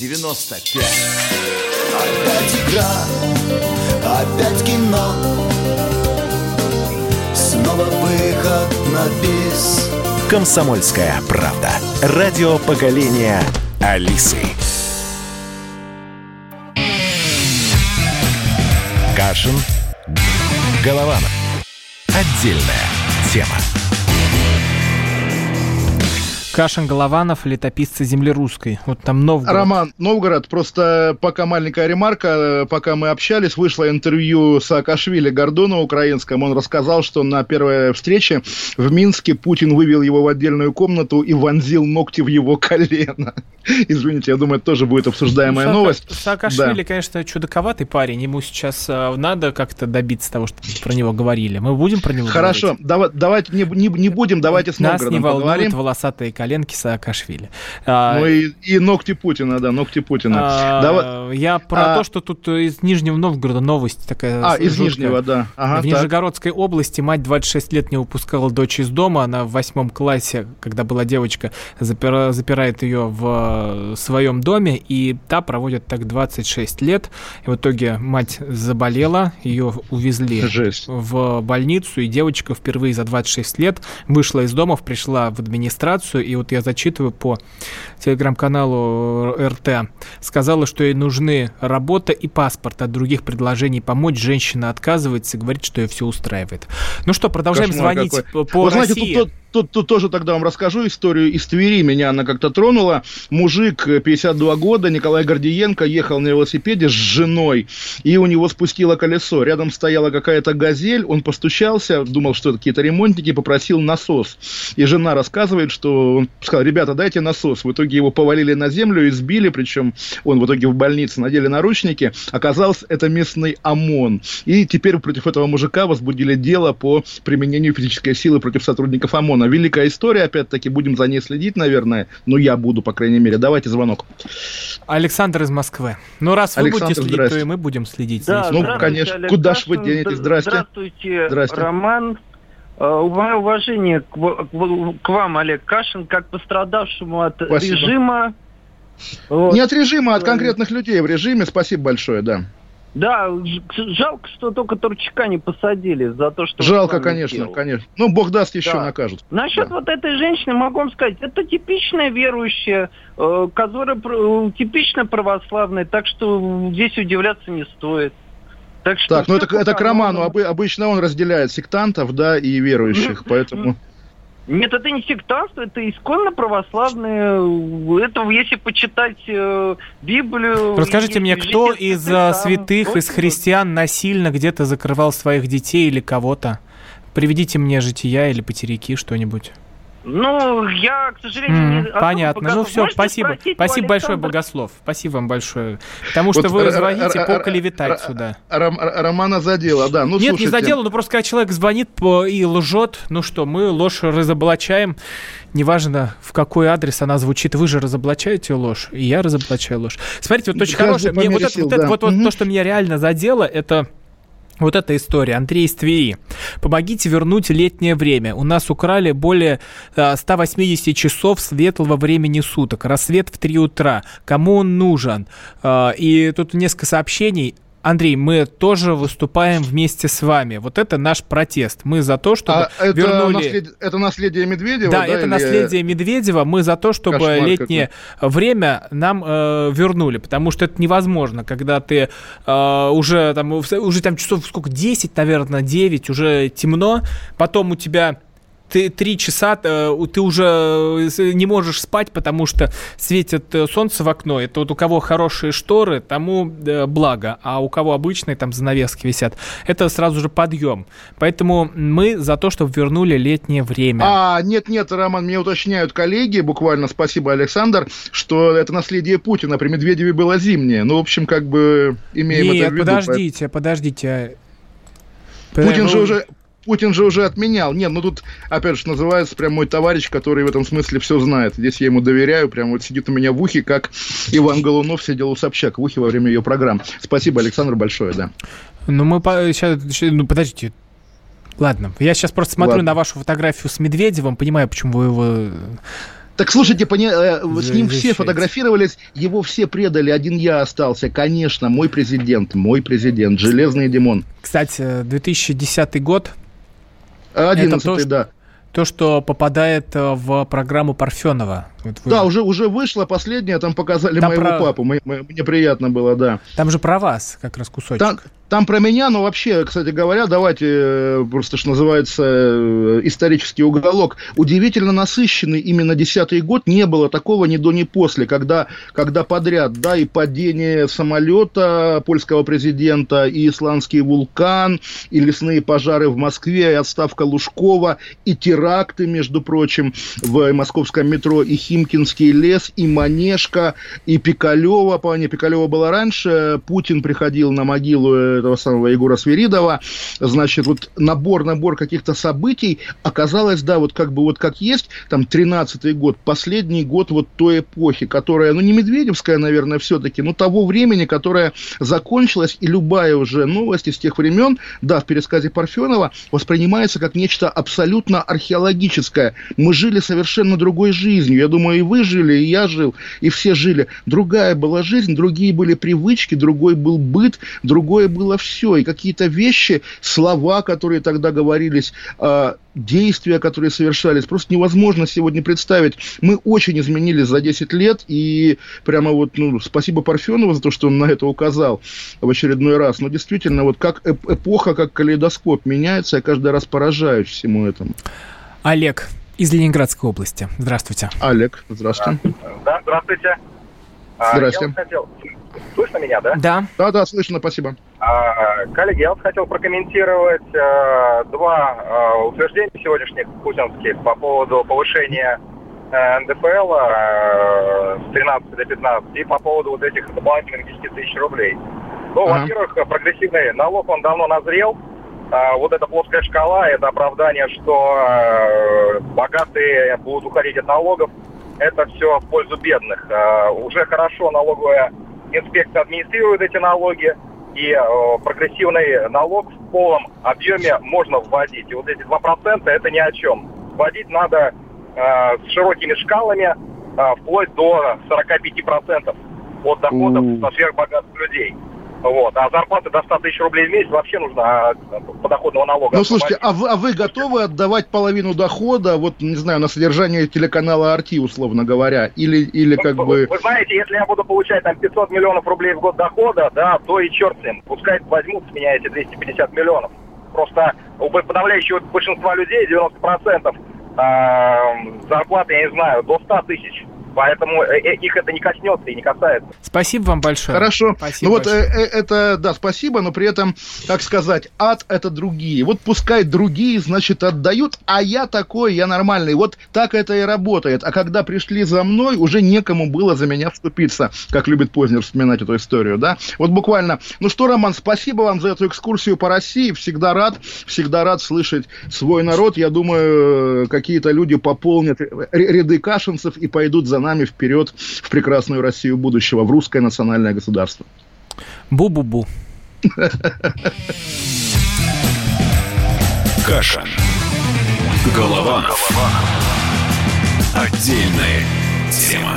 Е-95 Опять игра, опять кино Снова выход на бис
Комсомольская правда. Радио поколения Алисы. Кашин. Голованов. Отдельная тема.
Кашин Голованов, летописцы земли русской. Вот там Новгород.
Роман, Новгород, просто пока маленькая ремарка, э, пока мы общались, вышло интервью Саакашвили Гордона украинском, он рассказал, что на первой встрече в Минске Путин вывел его в отдельную комнату и вонзил ногти в его *laughs* колено. Извините, я думаю, это тоже будет обсуждаемая
Ну,
новость.
Саакашвили,
Да.
конечно, чудаковатый парень. Ему сейчас э, надо как-то добиться того, что про него говорили. Мы будем про него
Хорошо,
говорить?
дава- давайте не, не, не будем, давайте с
Нас не
Новгородом
волнуют
поговорим.
волосатые коленки Саакашвили. А,
Ну и, и ногти Путина, да, ногти Путина.
а,
Давай-
Я про
А-
то, что тут из Нижнего Новгорода новость такая
А, из
жуткая.
Нижнего, да. Ага,
в
так.
Нижегородской области мать 26 лет не выпускала дочь из дома. Она в восьмом классе, когда была девочка, запира- запирает ее в э, своем доме, и та проводит так 26 лет. И в итоге мать заболела, ее увезли
Жесть.
в больницу, и девочка впервые за 26 лет вышла из дома, пришла в администрацию, и вот я зачитываю по телеграм-каналу РТ, сказала, что ей нужны работа и паспорт. От других предложений помочь женщина отказывается и говорит, что ее все устраивает. Ну что, продолжаем
Кошмар
звонить
какой.
по, по
Вы знаете,
России.
тут, тут- тут- тут тоже тогда вам расскажу историю из Твери. Меня она как-то тронула. Мужик, э, 52 года, Николай Гордиенко, ехал на велосипеде с женой, и у него спустило колесо. Рядом стояла какая-то газель, он постучался, думал, что это какие-то ремонтники, попросил насос. И жена рассказывает, что он сказал, ребята, дайте насос. В итоге его повалили на землю, избили, причем он в итоге в больнице надели наручники. Оказалось, это местный ОМОН. И теперь против этого мужика возбудили дело по применению физической силы против сотрудников ОМОНа. Великая история, опять-таки, будем за ней следить, наверное. Ну, я буду, по крайней мере. Давайте звонок.
Александр из Москвы. Ну, раз вы
Александр,
будете следить,
здрасте.
то и мы будем следить.
Да,
Ну, конечно.
Олег
Куда ж вы денетесь?
Здра-
Здрасте.
Здравствуйте,
Здрасте.
Роман. Э, Мое уважение к, к вам, Олег Кашин, как пострадавшему от
Спасибо.
режима. Вот.
Не от режима, а от конкретных людей в режиме. Спасибо большое, да.
Да, жалко, что только Турчака не посадили за то, что...
Жалко, конечно, сделал. конечно. Ну, бог даст, еще да. накажут.
Насчет да. вот этой женщины могу вам сказать, это типичная верующая, э, которая э, типично православная, так что здесь удивляться не стоит.
Так, что так ну это, это к роману. Обычно он разделяет сектантов, да, и верующих, поэтому...
Нет, это не сектантство, это исконно православные. Это если почитать э, Библию.
Расскажите мне, кто из э, там, святых, из христиан насильно где-то закрывал своих детей или кого-то? Приведите мне жития или потеряки, что-нибудь.
Ну, я, к сожалению,
не... Понятно. Ну все, спасибо. Спасибо большое, Богослов. Спасибо вам большое. Потому что вот вы звоните поклеветать сюда.
Романа задела, да.
Ну, Нет, слушайте. не задела, но просто когда человек звонит и лжет, ну что, мы ложь разоблачаем. Неважно, в какой адрес она звучит, вы же разоблачаете ложь, и я разоблачаю ложь. Смотрите, вот очень хорошее. Вот, это, вот, это, вот, вот то, что меня реально задело, это вот эта история. Андрей из Твери. Помогите вернуть летнее время. У нас украли более 180 э, часов светлого времени суток. Рассвет в 3 утра. Кому он нужен? Э, и тут несколько сообщений. Андрей, мы тоже выступаем вместе с вами. Вот это наш протест. Мы за то, чтобы а
это
вернули...
Наслед... Это наследие Медведева?
Да, да это или... наследие Медведева. Мы за то, чтобы Кошмар летнее какой. время нам э, вернули, потому что это невозможно, когда ты э, уже там уже там часов сколько 10, наверное, 9, уже темно, потом у тебя ты три часа э, ты уже э, не можешь спать, потому что светит э, солнце в окно. Это вот у кого хорошие шторы, тому благо, а у кого обычные там занавески висят, это сразу же подъем. Поэтому мы за то, чтобы вернули летнее время.
А, нет-нет, Роман, мне уточняют коллеги, буквально, спасибо, Александр, что это наследие Путина, при Медведеве было зимнее. Ну, в общем, как бы имеем
Нет,
это в виду.
подождите, подождите.
Путин же уже Путин же уже отменял. Нет, ну тут, опять же, называется прям мой товарищ, который в этом смысле все знает. Здесь я ему доверяю, прям вот сидит у меня в ухе, как Иван Голунов сидел у Собчак в ухе во время ее программ. Спасибо, Александр, большое, да.
Ну, мы по... сейчас, ну, подождите, Ладно, я сейчас просто смотрю Ладно. на вашу фотографию с Медведевым, понимаю, почему вы его
так слушайте, пони... Э, с ним все фотографировались, его все предали, один я остался. Конечно, мой президент, мой президент, Железный Димон.
Кстати, 2010 год,
11 да.
То, что попадает э, в программу Парфенова.
Вот вы... Да, уже, уже вышло последнее, там показали там моего про... папу. Мне, мне приятно было, да.
Там же про вас как раз кусочек.
Там, там про меня, но вообще, кстати говоря, давайте э, просто, что называется, э, исторический уголок. Удивительно насыщенный именно десятый год. Не было такого ни до, ни после, когда, когда подряд, да, и падение самолета польского президента, и исландский вулкан, и лесные пожары в Москве, и отставка Лужкова, и теракты, между прочим, в московском метро, и Химкинский лес, и Манежка, и Пикалева. Помните, Пикалева была раньше, Путин приходил на могилу этого самого Егора Свиридова, значит, вот набор, набор каких-то событий оказалось, да, вот как бы вот как есть, там, 13-й год, последний год вот той эпохи, которая, ну, не Медведевская, наверное, все-таки, но того времени, которая закончилась, и любая уже новость из тех времен, да, в пересказе Парфенова, воспринимается как нечто абсолютно археологическое. Мы жили совершенно другой жизнью. Я думаю, и вы жили, и я жил, и все жили. Другая была жизнь, другие были привычки, другой был быт, другое было все. И какие-то вещи, слова, которые тогда говорились, э, действия, которые совершались, просто невозможно сегодня представить. Мы очень изменились за 10 лет, и прямо вот, ну, спасибо Парфенову за то, что он на это указал в очередной раз. Но действительно, вот как эпоха, как калейдоскоп меняется, я каждый раз поражаюсь всему этому.
Олег из Ленинградской области. Здравствуйте.
Олег, здравствуйте.
Да, здравствуйте.
Здравствуйте.
Я хотел... Слышно меня, да?
Да.
Да, да, слышно, спасибо.
А, коллеги, я вот хотел прокомментировать а, два а, утверждения сегодняшних путинских по поводу повышения а, НДФЛ а, с 13 до 15 и по поводу вот этих дополнительных 10 тысяч рублей. Ну, ага. во-первых, прогрессивный налог, он давно назрел. А, вот эта плоская шкала, это оправдание, что а, богатые будут уходить от налогов это все в пользу бедных. А, уже хорошо налоговая инспекция администрирует эти налоги, и э, прогрессивный налог в полном объеме можно вводить. И вот эти 2% это ни о чем. Вводить надо э, с широкими шкалами, э, вплоть до 45% от доходов mm. сверхбогатых людей. Вот. А зарплата до 100 тысяч рублей в месяц вообще нужно а, подоходного налога.
Ну, слушайте, а вы, а вы готовы отдавать половину дохода, вот, не знаю, на содержание телеканала «Арти», условно говоря, или, или как
вы,
бы...
Вы знаете, если я буду получать там 500 миллионов рублей в год дохода, да, то и черт с ним. Пускай возьмут с меня эти 250 миллионов. Просто у подавляющего большинства людей, 90%, э, зарплаты, я не знаю, до 100 тысяч. Поэтому э, э, их это не коснется и не касается.
Спасибо вам большое.
Хорошо.
Спасибо
ну вот
большое.
э, это, да, спасибо, но при этом, так сказать, ад это другие. Вот пускай другие, значит, отдают, а я такой, я нормальный. Вот так это и работает. А когда пришли за мной, уже некому было за меня вступиться, как любит Познер вспоминать эту историю, да? Вот буквально. Ну что, Роман, спасибо вам за эту экскурсию по России. Всегда рад, всегда рад слышать свой народ. Я думаю, какие-то люди пополнят ряды кашинцев и пойдут за нами вперед в прекрасную Россию будущего, в русское национальное государство.
Бу-бу-бу. *laughs*
Каша. Голова. Отдельная тема.